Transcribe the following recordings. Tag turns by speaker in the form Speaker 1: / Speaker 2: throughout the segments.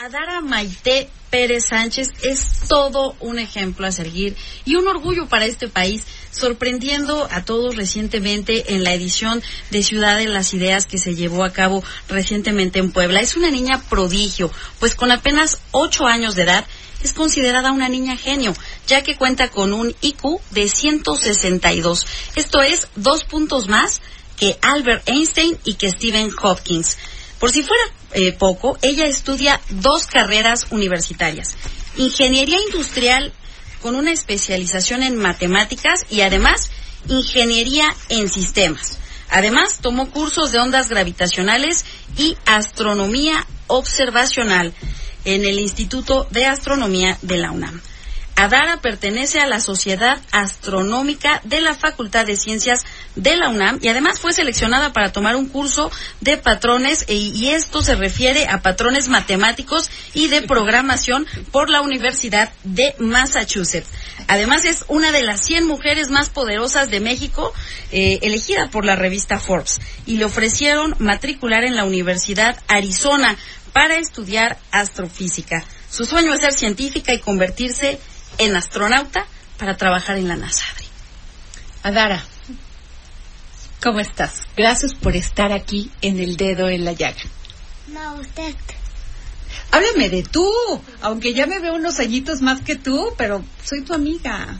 Speaker 1: Adara Maite Pérez Sánchez es todo un ejemplo a seguir y un orgullo para este país, sorprendiendo a todos recientemente en la edición de Ciudad de las Ideas que se llevó a cabo recientemente en Puebla. Es una niña prodigio, pues con apenas ocho años de edad es considerada una niña genio, ya que cuenta con un IQ de 162. Esto es dos puntos más que Albert Einstein y que Stephen Hopkins. Por si fuera eh, poco, ella estudia dos carreras universitarias. Ingeniería industrial con una especialización en matemáticas y además ingeniería en sistemas. Además, tomó cursos de ondas gravitacionales y astronomía observacional en el Instituto de Astronomía de la UNAM. Adara pertenece a la Sociedad Astronómica de la Facultad de Ciencias de la UNAM y además fue seleccionada para tomar un curso de patrones e, y esto se refiere a patrones matemáticos y de programación por la Universidad de Massachusetts. Además es una de las 100 mujeres más poderosas de México eh, elegida por la revista Forbes y le ofrecieron matricular en la Universidad Arizona para estudiar astrofísica. Su sueño es ser científica y convertirse en astronauta para trabajar en la NASA.
Speaker 2: Adara, ¿cómo estás? Gracias por estar aquí en el dedo en la llaga.
Speaker 3: No, usted.
Speaker 2: Háblame de tú, aunque ya me veo unos añitos más que tú, pero soy tu amiga.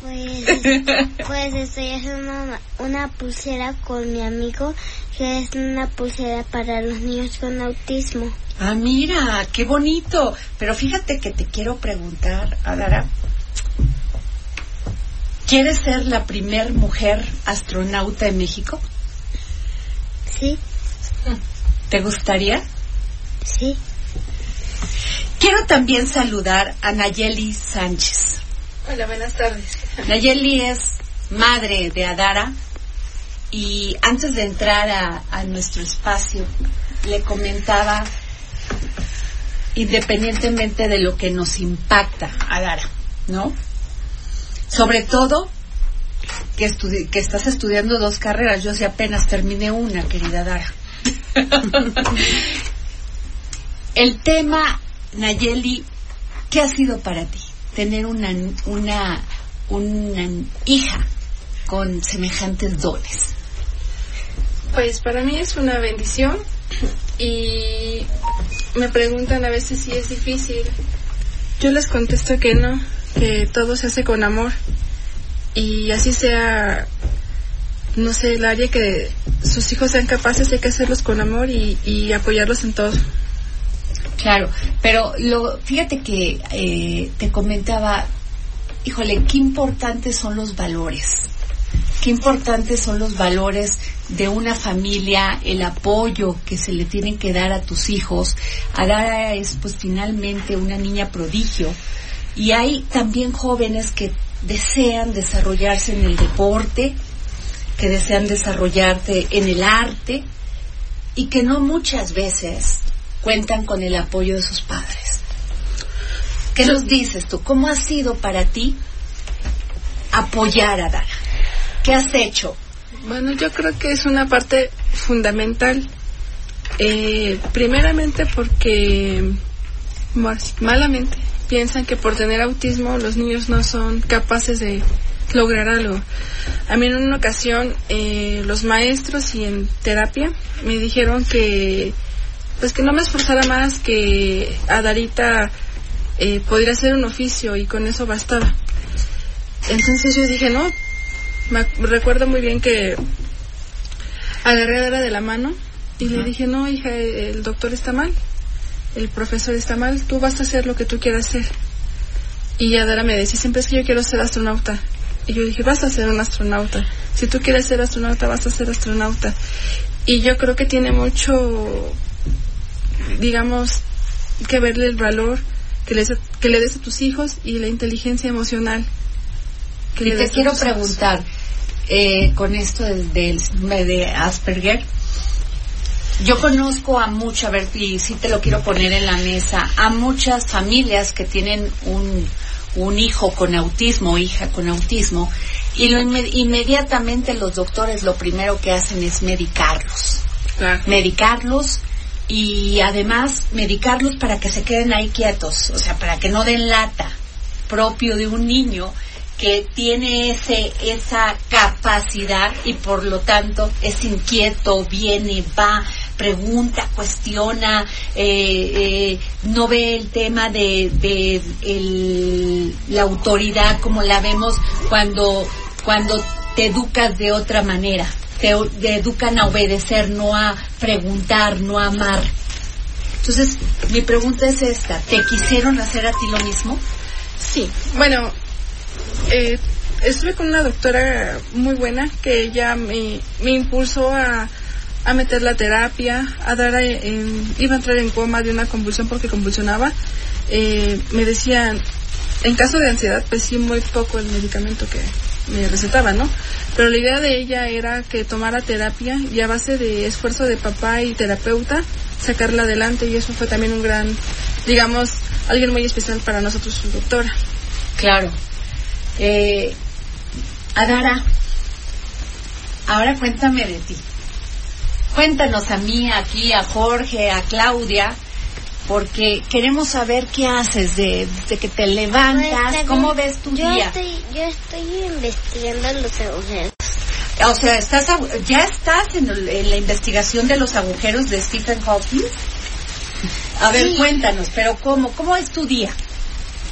Speaker 3: Pues, pues estoy haciendo una, una pulsera con mi amigo, que es una pulsera para los niños con autismo.
Speaker 2: Ah, mira, qué bonito. Pero fíjate que te quiero preguntar, Adara. ¿Quieres ser la primer mujer astronauta en México?
Speaker 3: ¿Sí?
Speaker 2: ¿Te gustaría?
Speaker 3: Sí.
Speaker 2: Quiero también saludar a Nayeli Sánchez.
Speaker 4: Hola, buenas tardes.
Speaker 2: Nayeli es madre de Adara y antes de entrar a, a nuestro espacio le comentaba independientemente de lo que nos impacta a Dara, ¿no? Sobre todo que, que estás estudiando dos carreras, yo sí apenas terminé una, querida Dara. El tema, Nayeli, ¿qué ha sido para ti tener una, una, una hija con semejantes dones?
Speaker 4: Pues para mí es una bendición y me preguntan a veces si es difícil. Yo les contesto que no, que todo se hace con amor y así sea, no sé, el área que sus hijos sean capaces hay que hacerlos con amor y, y apoyarlos en todo.
Speaker 2: Claro, pero lo, fíjate que eh, te comentaba, híjole, qué importantes son los valores, qué importantes son los valores de una familia, el apoyo que se le tienen que dar a tus hijos. Adara es pues finalmente una niña prodigio y hay también jóvenes que desean desarrollarse en el deporte, que desean desarrollarte en el arte y que no muchas veces cuentan con el apoyo de sus padres. ¿Qué nos dices tú? ¿Cómo ha sido para ti apoyar a Dara? ¿Qué has hecho?
Speaker 4: Bueno, yo creo que es una parte fundamental. Eh, primeramente porque malamente piensan que por tener autismo los niños no son capaces de lograr algo. A mí en una ocasión eh, los maestros y en terapia me dijeron que pues que no me esforzara más, que a Darita eh, podría hacer un oficio y con eso bastaba. Entonces yo dije, no, me recuerdo muy bien que agarré a Dara de la mano y le dije, no, hija, el doctor está mal, el profesor está mal, tú vas a hacer lo que tú quieras hacer. Y Adara me decía, siempre es que yo quiero ser astronauta. Y yo dije, vas a ser un astronauta. Si tú quieres ser astronauta, vas a ser astronauta. Y yo creo que tiene mucho, digamos, que verle el valor que le, que le des a tus hijos y la inteligencia emocional.
Speaker 2: Que y te quiero preguntar, eh, con esto del, de Asperger, yo conozco a muchas, a ver, y sí te lo quiero poner en la mesa, a muchas familias que tienen un, un hijo con autismo, hija con autismo, y lo inmediatamente los doctores lo primero que hacen es medicarlos. Medicarlos y además medicarlos para que se queden ahí quietos, o sea, para que no den lata, propio de un niño que tiene ese esa capacidad y por lo tanto es inquieto, viene, va, pregunta, cuestiona, eh, eh, no ve el tema de, de la autoridad como la vemos cuando, cuando te educas de otra manera. Te, educan a obedecer, no a preguntar, no a amar. Entonces, mi pregunta es esta, ¿te quisieron hacer a ti lo mismo?
Speaker 4: Sí, bueno, eh, estuve con una doctora muy buena que ella me, me impulsó a, a meter la terapia, a dar, iba a entrar en coma de una convulsión porque convulsionaba. Eh, me decían, en caso de ansiedad, pues sí, muy poco el medicamento que me recetaba, ¿no? Pero la idea de ella era que tomara terapia y a base de esfuerzo de papá y terapeuta, sacarla adelante y eso fue también un gran, digamos, alguien muy especial para nosotros, su doctora.
Speaker 2: Claro. Eh, Adara, ahora cuéntame de ti. Cuéntanos a mí, aquí, a Jorge, a Claudia, porque queremos saber qué haces de, que te levantas, pues, cómo ves tu
Speaker 3: yo
Speaker 2: día.
Speaker 3: Estoy, yo estoy investigando los agujeros.
Speaker 2: O sea, estás, ¿ya estás en, la investigación de los agujeros de Stephen Hawking? A ver, cuéntanos, pero ¿cómo? ¿Cómo es tu día?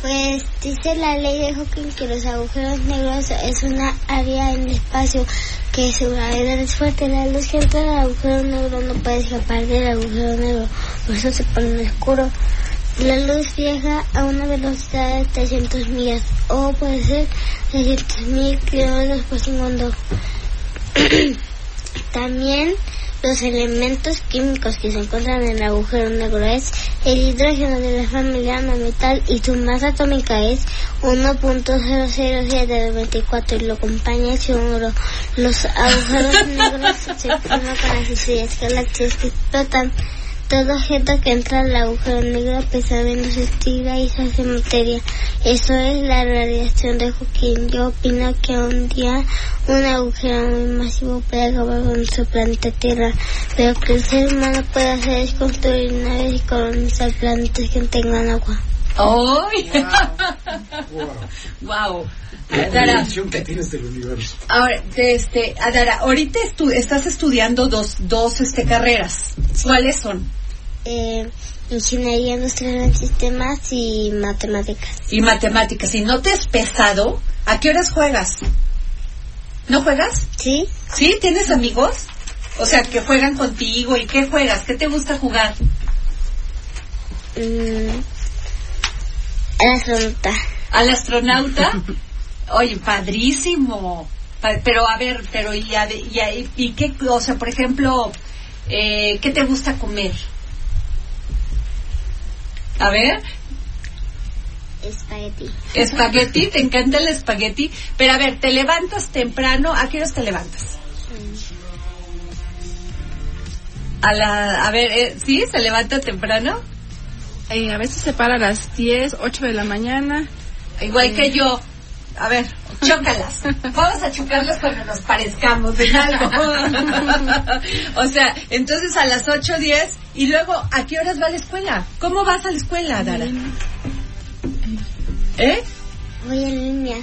Speaker 3: Pues dice la ley de Hawking que los agujeros negros es una área en el espacio que su gravedad es fuerte. La luz que entra al agujero negro no puede escapar del agujero negro, por eso se pone oscuro. La luz viaja a una velocidad de 300 millas o puede ser 300.000 kilómetros por segundo. También los elementos químicos que se encuentran en el agujero negro es el hidrógeno de la familia no metal y su masa atómica es 1.00724 y lo acompaña el cianuro. Los agujeros negros se forman con las galaxias que explotan todo objeto que entra al agujero negro pesa menos estira y se hace materia. Eso es la radiación de Hawking. Yo opino que un día un agujero muy masivo puede acabar con nuestro planeta Tierra, pero que el ser humano puede hacer es construir naves y colonizar planetas que tengan agua.
Speaker 2: ¡Ay! ¡Wow!
Speaker 5: Adara, que tienes del universo.
Speaker 2: Ahora, este, Adara, ahorita estás estudiando dos, dos este, carreras. ¿Cuáles son?
Speaker 3: Eh, ingeniería industrial en sistemas y matemáticas.
Speaker 2: Y matemáticas. ¿Y no te has pesado? ¿A qué horas juegas? ¿No juegas?
Speaker 3: Sí.
Speaker 2: ¿Sí? ¿Tienes amigos? O sea, que juegan contigo. ¿Y qué juegas? ¿Qué te gusta jugar?
Speaker 3: Mm, al astronauta.
Speaker 2: ¿Al astronauta? Oye, padrísimo. Pero a ver, pero y, y, y qué, o sea, por ejemplo, eh, ¿qué te gusta comer? A ver.
Speaker 3: Espagueti.
Speaker 2: Espagueti, te encanta el espagueti. Pero a ver, ¿te levantas temprano? ¿A qué horas te levantas? A la, a ver, eh, ¿sí? ¿Se levanta temprano?
Speaker 4: Eh, a veces se para a las 10, 8 de la mañana.
Speaker 2: Igual que yo. A ver, chócalas. Vamos a chocarlas cuando nos parezcamos en algo. o sea, entonces a las 8, 10 y luego, ¿a qué horas va a la escuela? ¿Cómo vas a la escuela, Dara? ¿Eh?
Speaker 3: Voy en línea.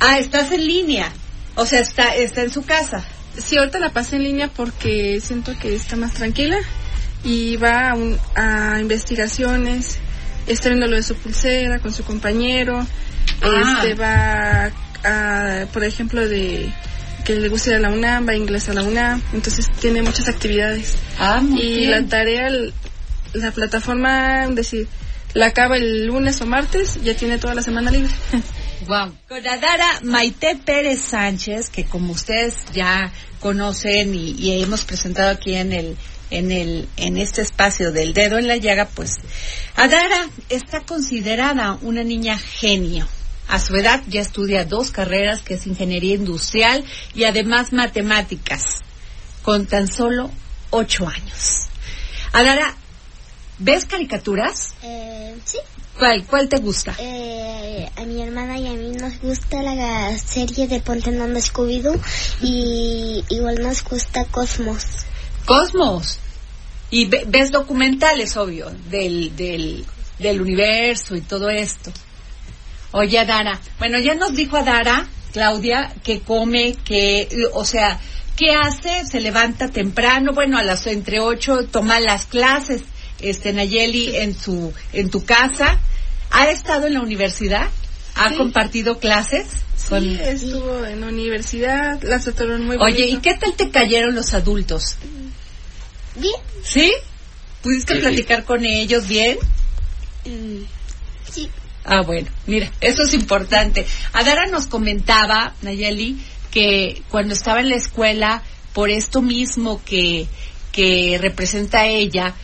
Speaker 2: Ah, estás en línea. O sea, está, está en su casa.
Speaker 4: Sí, ahorita la pasé en línea porque siento que está más tranquila y va a, a investigaciones, está viendo lo de su pulsera con su compañero, ah. este va a, por ejemplo, de que le gusta ir a la UNAM, va a inglés a la UNAM, entonces tiene muchas actividades.
Speaker 2: Ah,
Speaker 4: y la tarea, la plataforma, decir, la acaba el lunes o martes, ya tiene toda la semana libre.
Speaker 2: Wow. Con Adara Maite Pérez Sánchez, que como ustedes ya conocen y, y hemos presentado aquí en el en el en este espacio del dedo en la llaga, pues Adara está considerada una niña genio. A su edad ya estudia dos carreras, que es ingeniería industrial y además matemáticas, con tan solo ocho años. Adara, ¿ves caricaturas?
Speaker 3: Eh, sí.
Speaker 2: ¿Cuál, cuál te gusta?
Speaker 3: Eh, a mi hermana y a mí nos gusta la serie de Ponte en Onda Scooby-Doo y igual nos gusta Cosmos.
Speaker 2: Cosmos. Y ve- ves documentales, obvio, del, del, del universo y todo esto. Oye, Adara, bueno, ya nos dijo Adara, Claudia, que come, que, o sea, ¿qué hace? Se levanta temprano, bueno, a las entre ocho toma las clases, este, Nayeli, en su, en tu casa. ¿Ha estado en la universidad? ¿Ha
Speaker 4: Sí.
Speaker 2: compartido clases? con-
Speaker 4: Sí, estuvo en la universidad, la trataron muy
Speaker 2: Oye, ¿y qué tal te cayeron los adultos?
Speaker 3: Bien.
Speaker 2: ¿Sí? ¿Pudiste platicar con ellos bien?
Speaker 3: Mm, sí.
Speaker 2: Ah, bueno, mira, eso es importante. Adara nos comentaba, Nayeli, que cuando estaba en la escuela, por esto mismo que, que representa ella,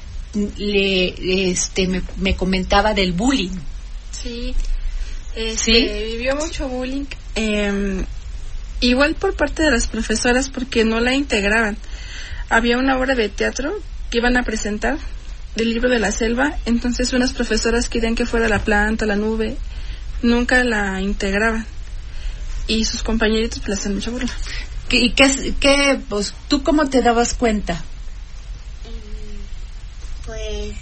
Speaker 2: le, este, me, me comentaba del bullying.
Speaker 4: Sí, este,
Speaker 2: ¿Sí?
Speaker 4: vivió mucho bullying. eh, igual por parte de las profesoras porque no la integraban. Había una obra de teatro que iban a presentar del libro de la selva, entonces unas profesoras querían que fuera la planta, la nube, nunca la integraban. Y sus compañeritos pues, le hacían mucha burla.
Speaker 2: ¿Qué- ¿Y qué, qué, pues, tú cómo te dabas cuenta?
Speaker 3: Pues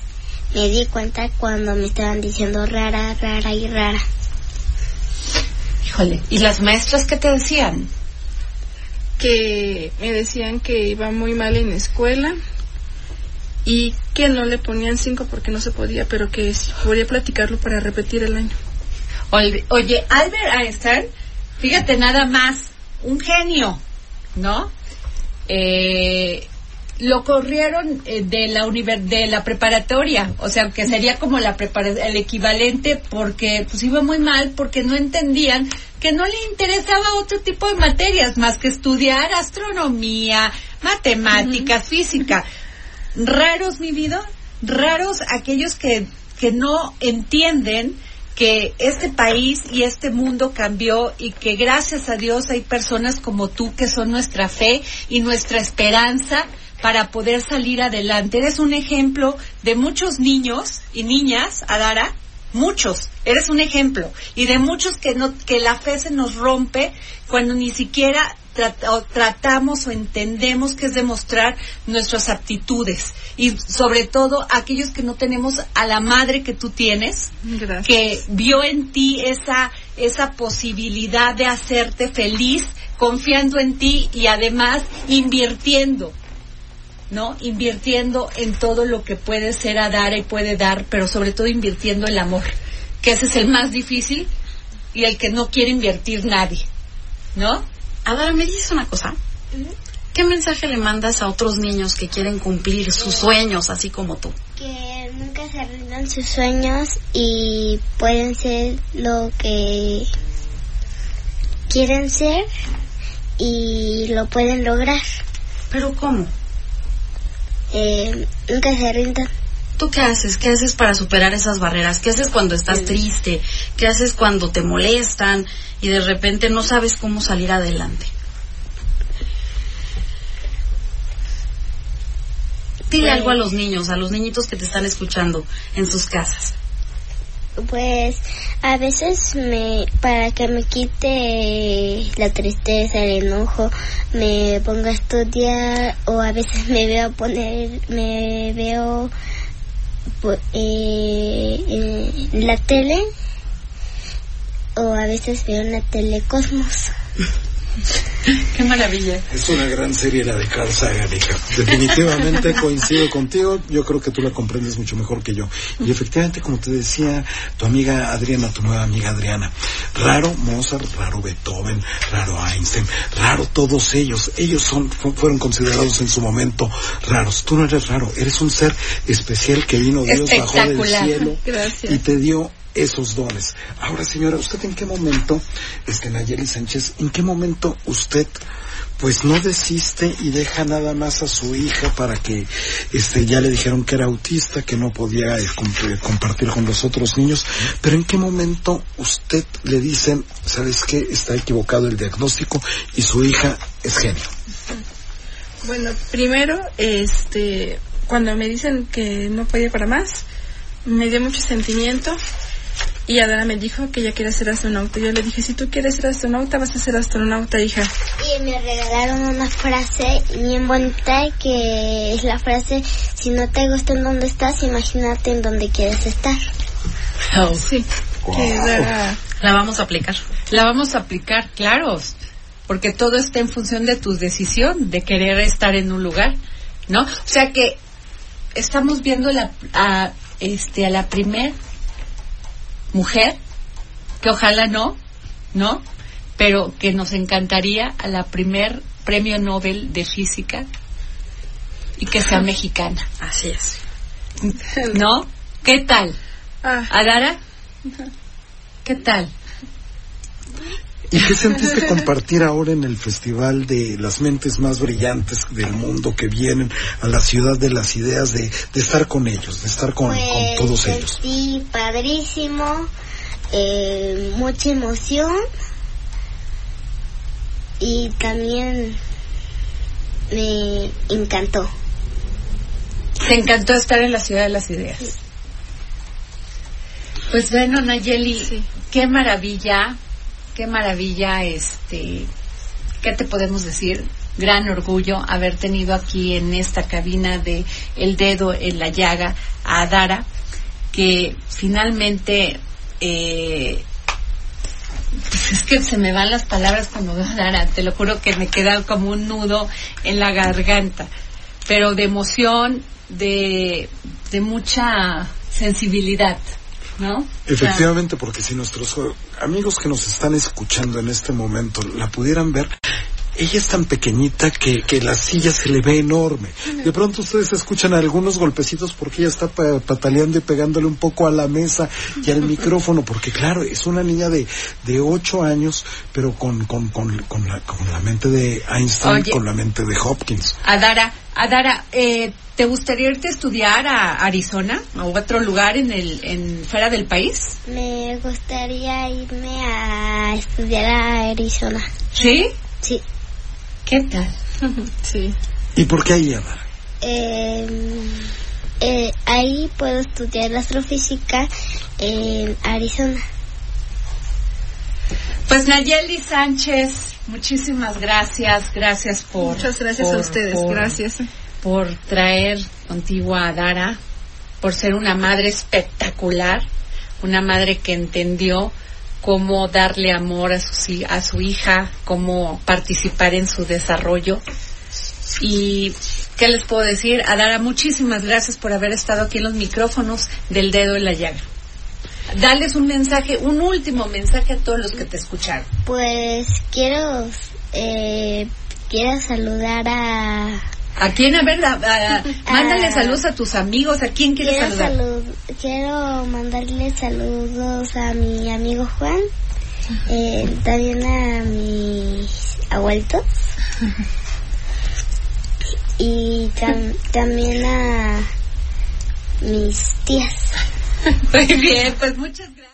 Speaker 3: me di cuenta cuando me estaban diciendo rara, rara y rara.
Speaker 2: Híjole, ¿y las maestras qué te decían?
Speaker 4: Que me decían que iba muy mal en la escuela y que no le ponían cinco porque no se podía, pero que si podía platicarlo para repetir el año.
Speaker 2: Oye, oye, Albert Einstein, fíjate nada más, un genio, ¿no? Eh, lo corrieron eh, de la univer- de la preparatoria, o sea, que sería como la prepara- el equivalente porque pues iba muy mal porque no entendían que no le interesaba otro tipo de materias más que estudiar astronomía, matemáticas, física. Raros, mi vida, raros aquellos que, que no entienden que este país y este mundo cambió y que gracias a Dios hay personas como tú que son nuestra fe y nuestra esperanza para poder salir adelante. Eres un ejemplo de muchos niños y niñas, Adara, muchos, eres un ejemplo. Y de muchos que no que la fe se nos rompe cuando ni siquiera trat- o tratamos o entendemos que es demostrar nuestras aptitudes. Y sobre todo aquellos que no tenemos a la madre que tú tienes
Speaker 4: Gracias.
Speaker 2: que vio en ti esa esa posibilidad de hacerte feliz confiando en ti y además invirtiendo ¿no? Invirtiendo en todo lo que puede ser a dar y puede dar, pero sobre todo invirtiendo el amor, que ese es el más difícil y el que no quiere invertir nadie, ¿no?
Speaker 1: Adara, me dices una cosa. ¿Qué mensaje le mandas a otros niños que quieren cumplir sus sueños así como tú?
Speaker 3: Que nunca se rindan sus sueños y pueden ser lo que quieren ser y lo pueden lograr.
Speaker 1: ¿Pero cómo?
Speaker 3: Eh, nunca se.
Speaker 1: ¿Tú qué haces? ¿Qué haces para superar esas barreras? ¿Qué haces cuando estás triste? ¿Qué haces cuando te molestan y de repente no sabes cómo salir adelante? Dile
Speaker 3: Pues-
Speaker 1: algo a los niños, a los niñitos que te están escuchando en sus casas.
Speaker 3: Pues a veces me para que me quite la tristeza, el enojo, me pongo a estudiar o a veces me veo poner, me veo eh, la tele o a veces veo la tele Cosmos.
Speaker 2: Qué maravilla.
Speaker 5: Es una gran serie la de Carl Sagan, hija. Definitivamente coincido contigo. Yo creo que tú la comprendes mucho mejor que yo. Y efectivamente, como te decía tu amiga Adriana, tu nueva amiga Adriana, raro Mozart, raro Beethoven, raro Einstein, raro todos ellos. Ellos son fu- fueron considerados en su momento raros. Tú no eres raro, eres un ser especial que vino Dios bajó del cielo
Speaker 4: Gracias.
Speaker 5: y te dio esos dones. Ahora, señora, ¿usted en qué momento, este Nayeli Sánchez, en qué momento usted pues no desiste y deja nada más a su hija para que este ya le dijeron que era autista, que no podía eh, compartir con los otros niños, pero en qué momento usted le dicen, ¿sabes qué? Está equivocado el diagnóstico y su hija es genio.
Speaker 4: Bueno, primero, este, cuando me dicen que no podía para más, me dio mucho sentimiento y Adana me dijo que ella quiere ser astronauta. Yo le dije, si tú quieres ser astronauta, vas a ser astronauta, hija.
Speaker 3: Y me regalaron una frase bien bonita que es la frase, si no te gusta en donde estás, imagínate en donde quieres estar.
Speaker 4: Oh. Sí.
Speaker 1: la... la vamos a aplicar.
Speaker 2: La vamos a aplicar, claro, porque todo está en función de tu decisión de querer estar en un lugar, ¿no? O sea que estamos viendo la, a, este, a la primer mujer, que ojalá no, ¿no? Pero que nos encantaría a la primer premio Nobel de física y que sea mexicana.
Speaker 1: Así es.
Speaker 2: ¿No? ¿Qué tal?
Speaker 4: Ah.
Speaker 2: ¿Adara? ¿Qué tal?
Speaker 5: ¿Y qué sentiste compartir ahora en el festival de las mentes más brillantes del mundo que vienen a la ciudad de las ideas de, de estar con ellos, de estar con,
Speaker 3: Pues,
Speaker 5: con todos ellos?
Speaker 3: sentí padrísimo, eh, mucha emoción y también me encantó.
Speaker 2: Te encantó estar en la ciudad de las ideas. Pues bueno, Nayeli,
Speaker 4: Sí.
Speaker 2: qué maravilla, qué maravilla, este, ¿qué te podemos decir? Gran orgullo haber tenido aquí en esta cabina de El Dedo en la Llaga a Adara, que finalmente, eh, es que se me van las palabras cuando veo a Adara, te lo juro que me queda como un nudo en la garganta, pero de emoción, de, de mucha sensibilidad, ¿no?
Speaker 5: Efectivamente, porque si nuestros amigos que nos están escuchando en este momento la pudieran ver, ella es tan pequeñita que, que la silla se le ve enorme. De pronto ustedes escuchan algunos golpecitos porque ella está pa- pataleando y pegándole un poco a la mesa y al micrófono, porque claro, es una niña de, de ocho años, pero con, con, con, con la, con la mente de Einstein,
Speaker 2: Oye.
Speaker 5: con la mente de Hopkins.
Speaker 2: Adara, Adara, eh, ¿te gustaría irte a estudiar a Arizona o otro lugar en el, en fuera del país?
Speaker 3: Me gustaría irme a estudiar a Arizona.
Speaker 2: ¿Sí?
Speaker 3: Sí.
Speaker 2: ¿Qué tal?
Speaker 4: Sí.
Speaker 5: ¿Y por qué ahí, Adara?
Speaker 3: Eh, eh, ahí puedo estudiar astrofísica en Arizona.
Speaker 2: Pues Nayeli Sánchez, muchísimas gracias, gracias por...
Speaker 4: Muchas gracias a ustedes,
Speaker 2: por-
Speaker 4: gracias.
Speaker 2: Por traer contigo a Adara, por ser una madre espectacular, una madre que entendió cómo darle amor a su, a su hija, cómo participar en su desarrollo. Y, ¿qué les puedo decir? Adara, muchísimas gracias por haber estado aquí en los micrófonos del dedo en la llaga. Dales un mensaje, un último mensaje a todos los que te escucharon.
Speaker 3: Pues quiero, eh, quiero saludar a...
Speaker 2: ¿A quién? A ver, a- a- mándale saludos a tus amigos. ¿A quién quieres
Speaker 3: Quiero,
Speaker 2: saludar?
Speaker 3: salud- quiero mandarle saludos a mi amigo Juan, eh, también a mis abuelitos y tam- también a mis tías.
Speaker 2: Muy bien, pues muchas gracias.